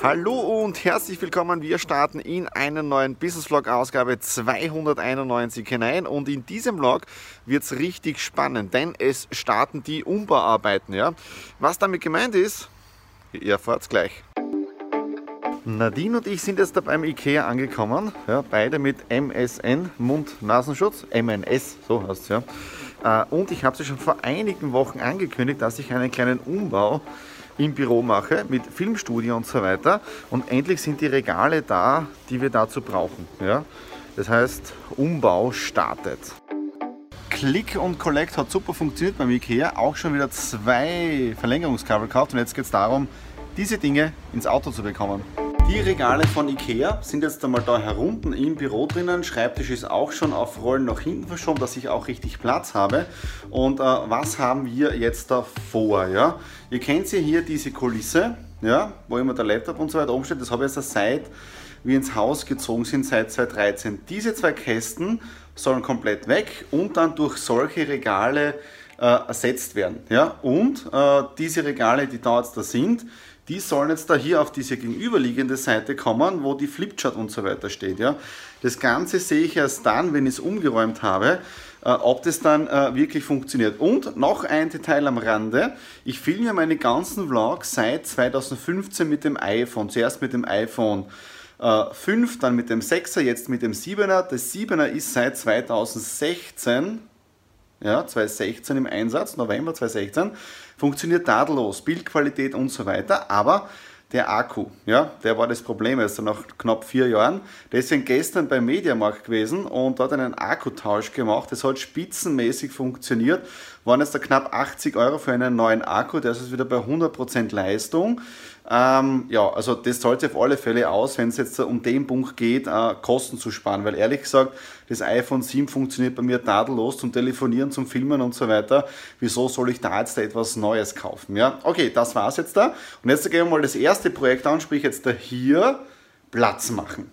Hallo und herzlich willkommen. Wir starten in einen neuen Business Vlog Ausgabe 291 hinein und in diesem Vlog wird es richtig spannend, denn es starten die Umbauarbeiten. Ja? Was damit gemeint ist, ihr erfahrt es gleich. Nadine und ich sind jetzt da beim Ikea angekommen, ja, beide mit MSN, Mund-Nasenschutz, MNS, so heißt es ja. Äh, und ich habe sie schon vor einigen Wochen angekündigt, dass ich einen kleinen Umbau im Büro mache mit Filmstudio und so weiter. Und endlich sind die Regale da, die wir dazu brauchen. Ja? Das heißt, Umbau startet. Click und Collect hat super funktioniert beim Ikea. Auch schon wieder zwei Verlängerungskabel gekauft. Und jetzt geht es darum, diese Dinge ins Auto zu bekommen. Die Regale von Ikea sind jetzt einmal da herunten im Büro drinnen. Schreibtisch ist auch schon auf Rollen nach hinten verschoben, dass ich auch richtig Platz habe. Und äh, was haben wir jetzt da vor? Ja? Ihr kennt ja hier diese Kulisse, ja, wo immer der Laptop und so weiter umsteht. Das habe ich jetzt seit wir ins Haus gezogen sind, seit 2013. Diese zwei Kästen sollen komplett weg und dann durch solche Regale äh, ersetzt werden. Ja? Und äh, diese Regale, die da jetzt da sind, die sollen jetzt da hier auf diese gegenüberliegende Seite kommen, wo die Flipchart und so weiter steht. Ja? Das Ganze sehe ich erst dann, wenn ich es umgeräumt habe, äh, ob das dann äh, wirklich funktioniert. Und noch ein Detail am Rande. Ich filme meine ganzen Vlogs seit 2015 mit dem iPhone. Zuerst mit dem iPhone äh, 5, dann mit dem 6er, jetzt mit dem 7er. Das 7er ist seit 2016 ja, 2016 im Einsatz, November 2016, funktioniert tadellos, Bildqualität und so weiter, aber der Akku, ja, der war das Problem erst nach knapp vier Jahren. Deswegen gestern beim Mediamarkt gewesen und dort einen Akkutausch gemacht. Das hat spitzenmäßig funktioniert. Waren jetzt da knapp 80 Euro für einen neuen Akku, der ist jetzt wieder bei 100% Leistung. Ähm, ja, also das zahlt sich auf alle Fälle aus, wenn es jetzt um den Punkt geht, äh, Kosten zu sparen, weil ehrlich gesagt, das iPhone 7 funktioniert bei mir tadellos zum Telefonieren, zum Filmen und so weiter. Wieso soll ich da jetzt da etwas Neues kaufen? Ja, okay, das war's jetzt da. Und jetzt gehen wir mal das erste Projekt an, sprich jetzt da hier Platz machen.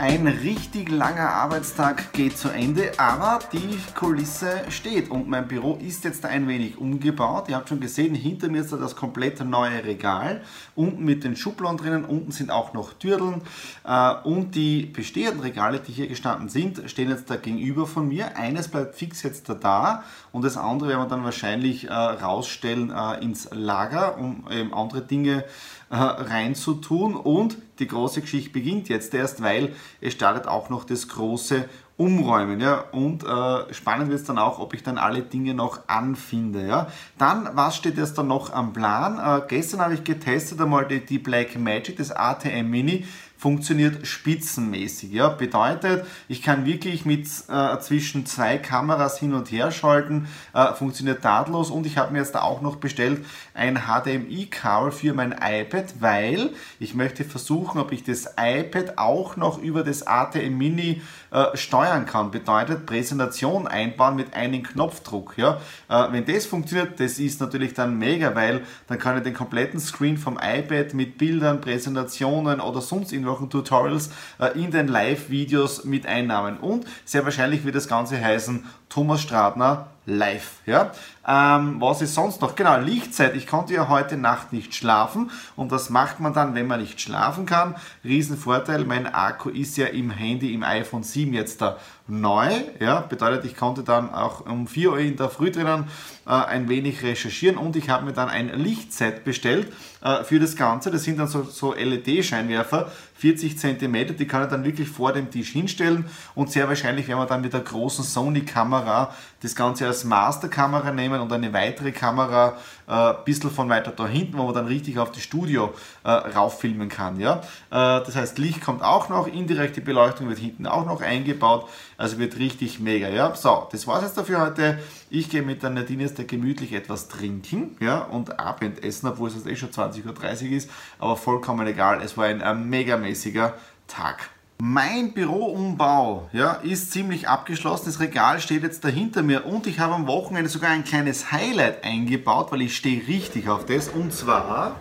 Ein richtig langer Arbeitstag geht zu Ende, aber die Kulisse steht und mein Büro ist jetzt ein wenig umgebaut. Ihr habt schon gesehen, hinter mir ist da das komplette neue Regal. Unten mit den Schubladen drinnen, unten sind auch noch Türdeln äh, und die bestehenden Regale, die hier gestanden sind, stehen jetzt da gegenüber von mir. Eines bleibt fix jetzt da, da und das andere werden wir dann wahrscheinlich äh, rausstellen äh, ins Lager, um ähm, andere Dinge äh, reinzutun. Und die große Geschichte beginnt jetzt erst, weil es startet auch noch das große Umräumen. Ja? Und äh, spannend wird es dann auch, ob ich dann alle Dinge noch anfinde. Ja? Dann, was steht jetzt dann noch am Plan? Äh, gestern habe ich getestet einmal die, die Black Magic, das ATM Mini funktioniert spitzenmäßig. Ja? Bedeutet, ich kann wirklich mit äh, zwischen zwei Kameras hin und her schalten, äh, funktioniert tadellos und ich habe mir jetzt auch noch bestellt ein HDMI-Kabel für mein iPad, weil ich möchte versuchen, ob ich das iPad auch noch über das ATM Mini äh, steuern kann. Bedeutet Präsentation einbauen mit einem Knopfdruck. Ja? Äh, wenn das funktioniert, das ist natürlich dann mega, weil dann kann ich den kompletten Screen vom iPad mit Bildern, Präsentationen oder sonst irgendwas irgendwelchen Tutorials äh, in den Live-Videos mit einnahmen. Und sehr wahrscheinlich wird das Ganze heißen Thomas Stratner live. Ja? Ähm, was ist sonst noch? Genau, Lichtzeit. Ich konnte ja heute Nacht nicht schlafen und was macht man dann, wenn man nicht schlafen kann? Riesenvorteil, mein Akku ist ja im Handy, im iPhone 7 jetzt da neu. Ja? Bedeutet, ich konnte dann auch um 4 Uhr in der Früh drinnen äh, ein wenig recherchieren und ich habe mir dann ein Lichtset bestellt äh, für das Ganze. Das sind dann so, so LED-Scheinwerfer, 40 cm, die kann ich dann wirklich vor dem Tisch hinstellen und sehr wahrscheinlich werden wir dann mit der großen Sony-Kamera das Ganze als als Masterkamera nehmen und eine weitere Kamera äh, ein bisschen von weiter da hinten, wo man dann richtig auf das Studio äh, rauffilmen kann. Ja? Äh, das heißt, Licht kommt auch noch, indirekte Beleuchtung wird hinten auch noch eingebaut, also wird richtig mega. Ja? So, das war's jetzt dafür heute. Ich gehe mit der Nadine jetzt gemütlich etwas trinken ja? und Abendessen, obwohl es jetzt eh schon 20.30 Uhr ist, aber vollkommen egal. Es war ein, ein megamäßiger Tag. Mein Büroumbau ja, ist ziemlich abgeschlossen. Das Regal steht jetzt dahinter mir und ich habe am Wochenende sogar ein kleines Highlight eingebaut, weil ich stehe richtig auf das. Und zwar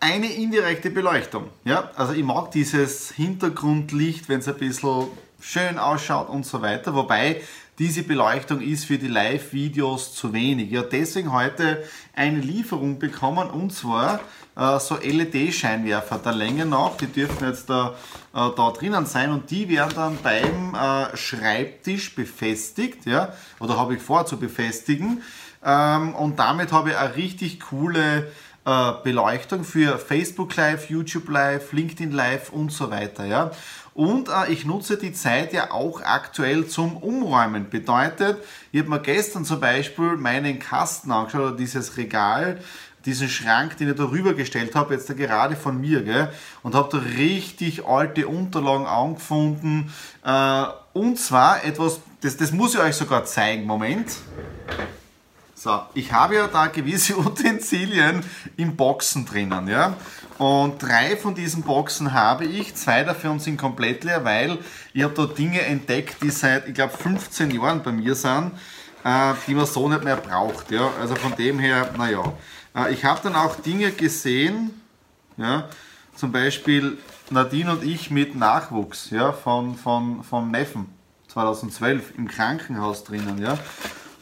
eine indirekte Beleuchtung. Ja, also ich mag dieses Hintergrundlicht, wenn es ein bisschen schön ausschaut und so weiter. Wobei diese Beleuchtung ist für die Live-Videos zu wenig. Ja, deswegen heute eine Lieferung bekommen und zwar so LED-Scheinwerfer der Länge nach. Die dürfen jetzt da, äh, da drinnen sein und die werden dann beim äh, Schreibtisch befestigt. Ja, oder habe ich vor zu befestigen. Ähm, und damit habe ich eine richtig coole äh, Beleuchtung für Facebook Live, YouTube Live, LinkedIn Live und so weiter. Ja? Und äh, ich nutze die Zeit ja auch aktuell zum Umräumen. Bedeutet, ich habe mir gestern zum Beispiel meinen Kasten angeschaut, oder dieses Regal, diesen Schrank, den ich da rübergestellt habe, jetzt da gerade von mir, gell? und habe da richtig alte Unterlagen angefunden. Äh, und zwar etwas, das, das muss ich euch sogar zeigen. Moment. So, ich habe ja da gewisse Utensilien in Boxen drinnen, ja. Und drei von diesen Boxen habe ich, zwei davon sind komplett leer, weil ich habe da Dinge entdeckt, die seit, ich glaube, 15 Jahren bei mir sind, äh, die man so nicht mehr braucht, ja. Also von dem her, naja. Äh, ich habe dann auch Dinge gesehen, ja, zum Beispiel Nadine und ich mit Nachwuchs, ja, von, von, vom Neffen 2012 im Krankenhaus drinnen, ja.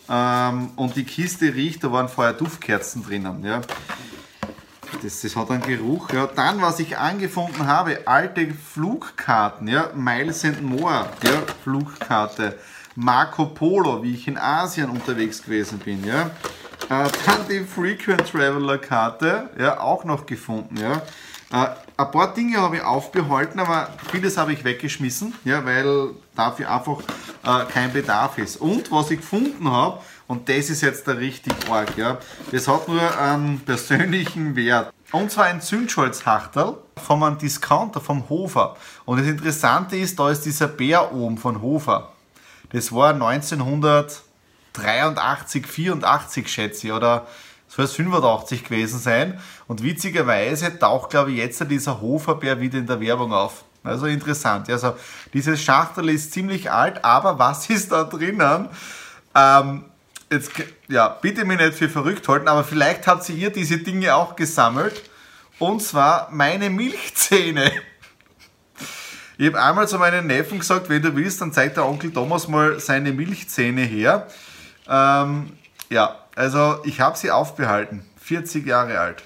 Ähm, und die Kiste riecht, da waren vorher Duftkerzen drinnen. Ja. Das, das hat einen Geruch. Ja. Dann, was ich angefunden habe, alte Flugkarten, ja. Miles and More, ja, Flugkarte. Marco Polo, wie ich in Asien unterwegs gewesen bin. Ja. Dann die Frequent Traveler Karte, ja, auch noch gefunden. Ja. Äh, ein paar Dinge habe ich aufbehalten, aber vieles habe ich weggeschmissen, ja, weil dafür einfach äh, kein Bedarf ist. Und was ich gefunden habe, und das ist jetzt der richtig arg, ja, das hat nur einen persönlichen Wert. Und zwar ein Zündscholzhachtel von einem Discounter vom Hofer. Und das Interessante ist, da ist dieser Bär oben von Hofer. Das war 1983, 84 schätze ich, oder soll es 85 gewesen sein. Und witzigerweise taucht, glaube ich, jetzt dieser Hoferbär wieder in der Werbung auf. Also interessant. Also dieses Schachtel ist ziemlich alt, aber was ist da drinnen? Ähm, jetzt, ja, bitte mich nicht für verrückt halten, aber vielleicht habt ihr diese Dinge auch gesammelt. Und zwar meine Milchzähne. Ich habe einmal zu meinen Neffen gesagt, wenn du willst, dann zeigt der Onkel Thomas mal seine Milchzähne her. Ähm, ja, also ich habe sie aufbehalten. 40 Jahre alt.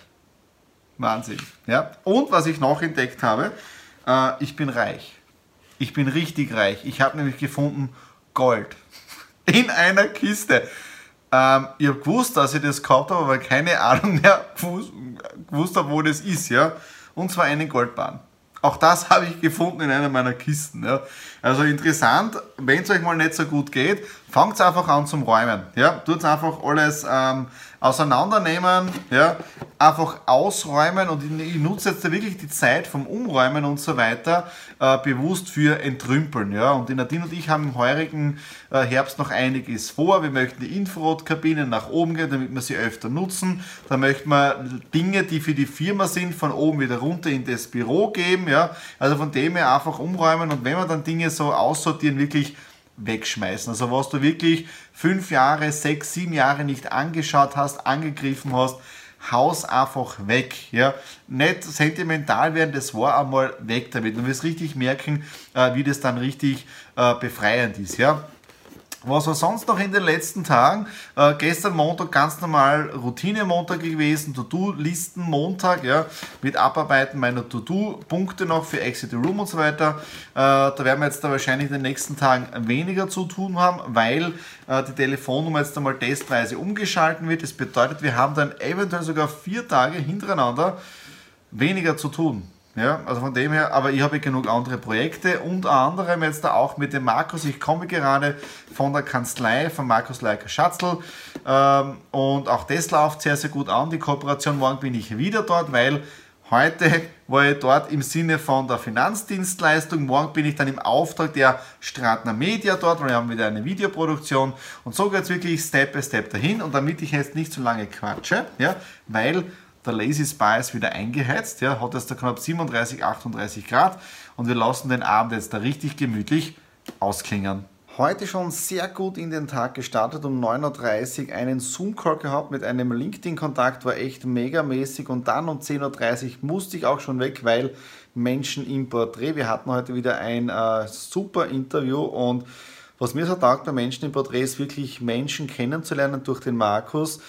Wahnsinn. Ja? Und was ich noch entdeckt habe, äh, ich bin reich. Ich bin richtig reich. Ich habe nämlich gefunden Gold. In einer Kiste. Ähm, ich habe gewusst, dass ich das gehabt habe, aber keine Ahnung mehr gewusst, habe, wo das ist. Ja? Und zwar einen Goldbahn. Auch das habe ich gefunden in einer meiner Kisten. Ja. Also interessant, wenn es euch mal nicht so gut geht, fangt einfach an zum Räumen. Ja. Tut einfach alles ähm, auseinandernehmen, ja. einfach ausräumen und ich, ich nutze jetzt wirklich die Zeit vom Umräumen und so weiter äh, bewusst für Entrümpeln. Ja. Und die Nadine und ich haben im heurigen äh, Herbst noch einiges vor. Wir möchten die Infrarotkabinen nach oben gehen, damit wir sie öfter nutzen. Dann möchten wir Dinge, die für die Firma sind, von oben wieder runter in das Büro geben. Ja. Also von dem her einfach umräumen und wenn wir dann Dinge so aussortieren, wirklich wegschmeißen. Also was du wirklich fünf Jahre, sechs, sieben Jahre nicht angeschaut hast, angegriffen hast, haus einfach weg. Ja? Nicht sentimental werden, das war einmal weg damit. Du wirst richtig merken, äh, wie das dann richtig äh, befreiend ist. Ja? Was war sonst noch in den letzten Tagen? Äh, gestern Montag ganz normal Routine-Montag gewesen, To-Do-Listen-Montag, ja, mit Abarbeiten meiner To-Do-Punkte noch für Exit the Room und so weiter. Äh, da werden wir jetzt da wahrscheinlich in den nächsten Tagen weniger zu tun haben, weil äh, die Telefonnummer jetzt einmal testweise umgeschalten wird. Das bedeutet, wir haben dann eventuell sogar vier Tage hintereinander weniger zu tun. Ja, also von dem her, aber ich habe genug andere Projekte, unter anderem jetzt da auch mit dem Markus. Ich komme gerade von der Kanzlei von Markus Leiker Schatzl ähm, und auch das läuft sehr, sehr gut an. Die Kooperation, morgen bin ich wieder dort, weil Heute war ich dort im Sinne von der Finanzdienstleistung. Morgen bin ich dann im Auftrag der Stratner Media dort, weil wir haben wieder eine Videoproduktion. Und so geht es wirklich Step by Step dahin. Und damit ich jetzt nicht zu lange quatsche, ja, weil der Lazy Spy ist wieder eingeheizt, ja, hat jetzt da knapp 37, 38 Grad. Und wir lassen den Abend jetzt da richtig gemütlich ausklingen. Heute schon sehr gut in den Tag gestartet, um 9.30 Uhr einen Zoom-Call gehabt mit einem LinkedIn-Kontakt, war echt megamäßig und dann um 10.30 Uhr musste ich auch schon weg, weil Menschen im Porträt. Wir hatten heute wieder ein äh, super Interview und was mir so taugt bei Menschen im Porträt ist wirklich Menschen kennenzulernen durch den Markus,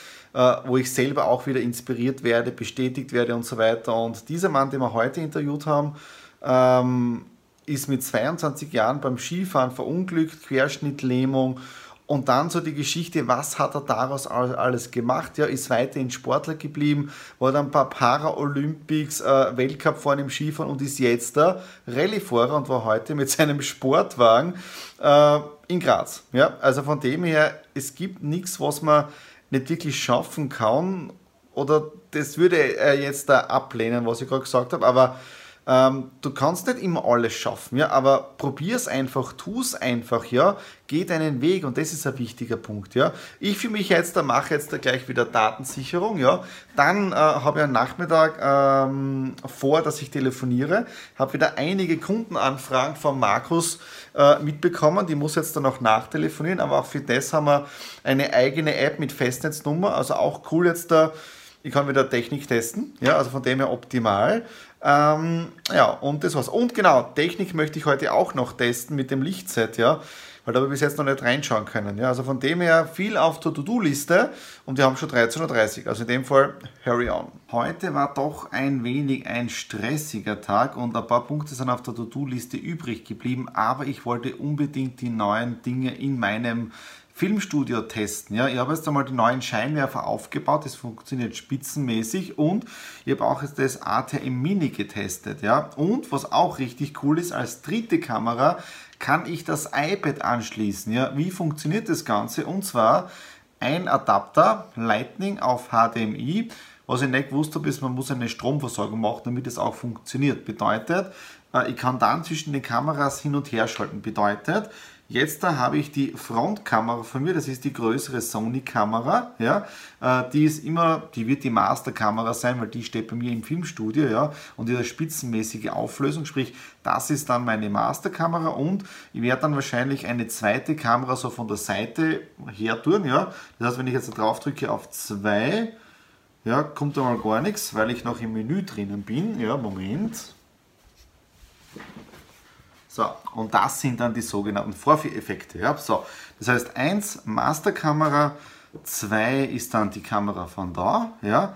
wo ich selber auch wieder inspiriert werde, bestätigt werde und so weiter. Und dieser Mann, den wir heute interviewt haben, ähm, ist mit 22 Jahren beim Skifahren verunglückt, Querschnittlähmung und dann so die Geschichte, was hat er daraus alles gemacht? Ja, ist weiterhin Sportler geblieben, war dann ein paar Paralympics, äh, Weltcup vorne im Skifahren und ist jetzt der Rallyefahrer und war heute mit seinem Sportwagen äh, in Graz. Ja, also von dem her, es gibt nichts, was man nicht wirklich schaffen kann oder das würde er jetzt da ablehnen, was ich gerade gesagt habe, aber ähm, du kannst nicht immer alles schaffen, ja, aber probier es einfach, tu es einfach, ja, geh deinen Weg und das ist ein wichtiger Punkt, ja. Ich für mich jetzt, da mache jetzt da gleich wieder Datensicherung, ja. Dann äh, habe ich am Nachmittag ähm, vor, dass ich telefoniere, habe wieder einige Kundenanfragen von Markus äh, mitbekommen, die muss jetzt dann auch nachtelefonieren, aber auch für das haben wir eine eigene App mit Festnetznummer, also auch cool jetzt da. Ich kann wieder Technik testen, ja, also von dem her optimal. Ähm, ja, und das war's. Und genau, Technik möchte ich heute auch noch testen mit dem Lichtset, ja, weil da habe ich bis jetzt noch nicht reinschauen können. Ja, also von dem her viel auf der To-Do-Liste und wir haben schon 13.30 Uhr. Also in dem Fall, hurry on. Heute war doch ein wenig ein stressiger Tag und ein paar Punkte sind auf der To-Do-Liste übrig geblieben, aber ich wollte unbedingt die neuen Dinge in meinem Filmstudio testen. Ja, ich habe jetzt einmal die neuen Scheinwerfer aufgebaut, das funktioniert spitzenmäßig und ich habe auch jetzt das ATM Mini getestet. Ja, und was auch richtig cool ist, als dritte Kamera kann ich das iPad anschließen. Ja, wie funktioniert das Ganze? Und zwar ein Adapter Lightning auf HDMI. Was ich nicht gewusst habe, ist, man muss eine Stromversorgung machen, damit es auch funktioniert. Bedeutet, äh, ich kann dann zwischen den Kameras hin und her schalten. Bedeutet, Jetzt da habe ich die Frontkamera von mir, das ist die größere Sony-Kamera, ja, äh, die ist immer, die wird die Masterkamera sein, weil die steht bei mir im Filmstudio, ja, und die hat eine spitzenmäßige Auflösung, sprich, das ist dann meine Masterkamera und ich werde dann wahrscheinlich eine zweite Kamera so von der Seite her tun, ja, das heißt, wenn ich jetzt drauf drücke auf 2, ja, kommt da mal gar nichts, weil ich noch im Menü drinnen bin, ja, Moment, so, und das sind dann die sogenannten Vorführeffekte. Ja? So, das heißt, 1 Masterkamera, 2 ist dann die Kamera von da. Ja?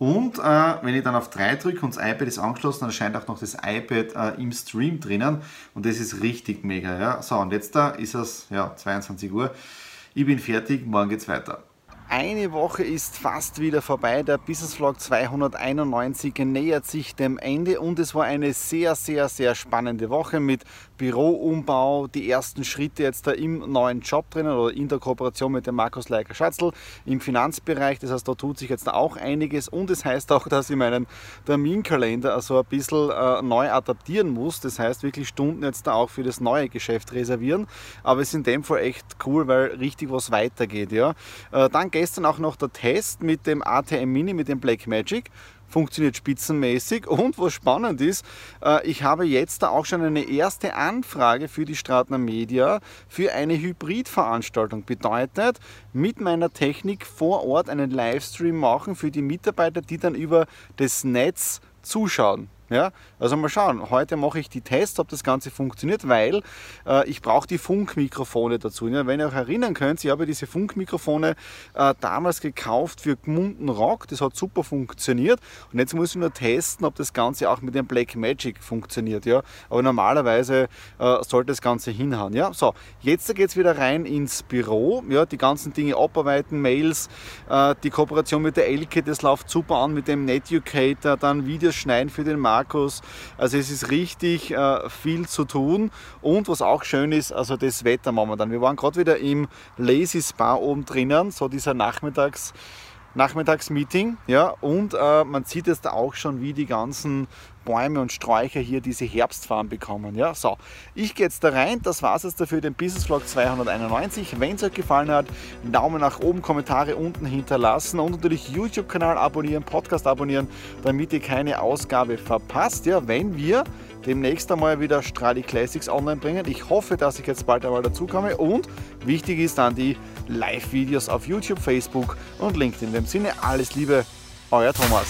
Und äh, wenn ich dann auf 3 drücke und das iPad ist angeschlossen, dann erscheint auch noch das iPad äh, im Stream drinnen. Und das ist richtig mega. Ja? So, und jetzt da ist es ja, 22 Uhr. Ich bin fertig, morgen geht's weiter. Eine Woche ist fast wieder vorbei. Der Business Vlog 291 nähert sich dem Ende und es war eine sehr, sehr, sehr spannende Woche mit Büroumbau, die ersten Schritte jetzt da im neuen Job drinnen oder in der Kooperation mit dem Markus Leiker Schatzl im Finanzbereich. Das heißt, da tut sich jetzt auch einiges und es das heißt auch, dass ich meinen Terminkalender also ein bisschen äh, neu adaptieren muss. Das heißt, wirklich Stunden jetzt da auch für das neue Geschäft reservieren. Aber es ist in dem Fall echt cool, weil richtig was weitergeht. Ja. Äh, dann gestern auch noch der Test mit dem ATM Mini, mit dem Blackmagic funktioniert spitzenmäßig. Und was spannend ist, äh, ich habe jetzt da auch schon eine erste Anfrage für die Stratner Media für eine Hybridveranstaltung. Bedeutet, mit meiner Technik vor Ort einen Livestream machen für die Mitarbeiter, die dann über das Netz zuschauen. Ja, also mal schauen. Heute mache ich die Tests, ob das Ganze funktioniert, weil äh, ich brauche die Funkmikrofone dazu. Ja, wenn ihr euch erinnern könnt, ich habe diese Funkmikrofone äh, damals gekauft für Gmunden Rock. Das hat super funktioniert. Und jetzt muss ich nur testen, ob das Ganze auch mit dem Black Magic funktioniert. Ja, aber normalerweise äh, sollte das Ganze hinhauen. Ja, so jetzt geht es wieder rein ins Büro. Ja, die ganzen Dinge abarbeiten, Mails, äh, die Kooperation mit der Elke, das läuft super an mit dem Netucator, dann Videos schneiden für den Markt Markus. Also es ist richtig äh, viel zu tun und was auch schön ist, also das Wetter momentan. Wir waren gerade wieder im Lazy Spa oben drinnen, so dieser Nachmittags Nachmittagsmeeting. Ja, und äh, man sieht jetzt auch schon, wie die ganzen Bäume und Sträucher hier diese Herbstfarben bekommen. Ja, so, ich gehe jetzt da rein. Das war es jetzt dafür, den Business Vlog 291. Wenn es euch gefallen hat, Daumen nach oben, Kommentare unten hinterlassen und natürlich YouTube-Kanal abonnieren, Podcast abonnieren, damit ihr keine Ausgabe verpasst. Ja, wenn wir demnächst einmal wieder Stradi Classics online bringen. Ich hoffe, dass ich jetzt bald einmal dazu komme und wichtig ist dann die Live-Videos auf YouTube, Facebook und LinkedIn. In dem Sinne alles Liebe, euer Thomas.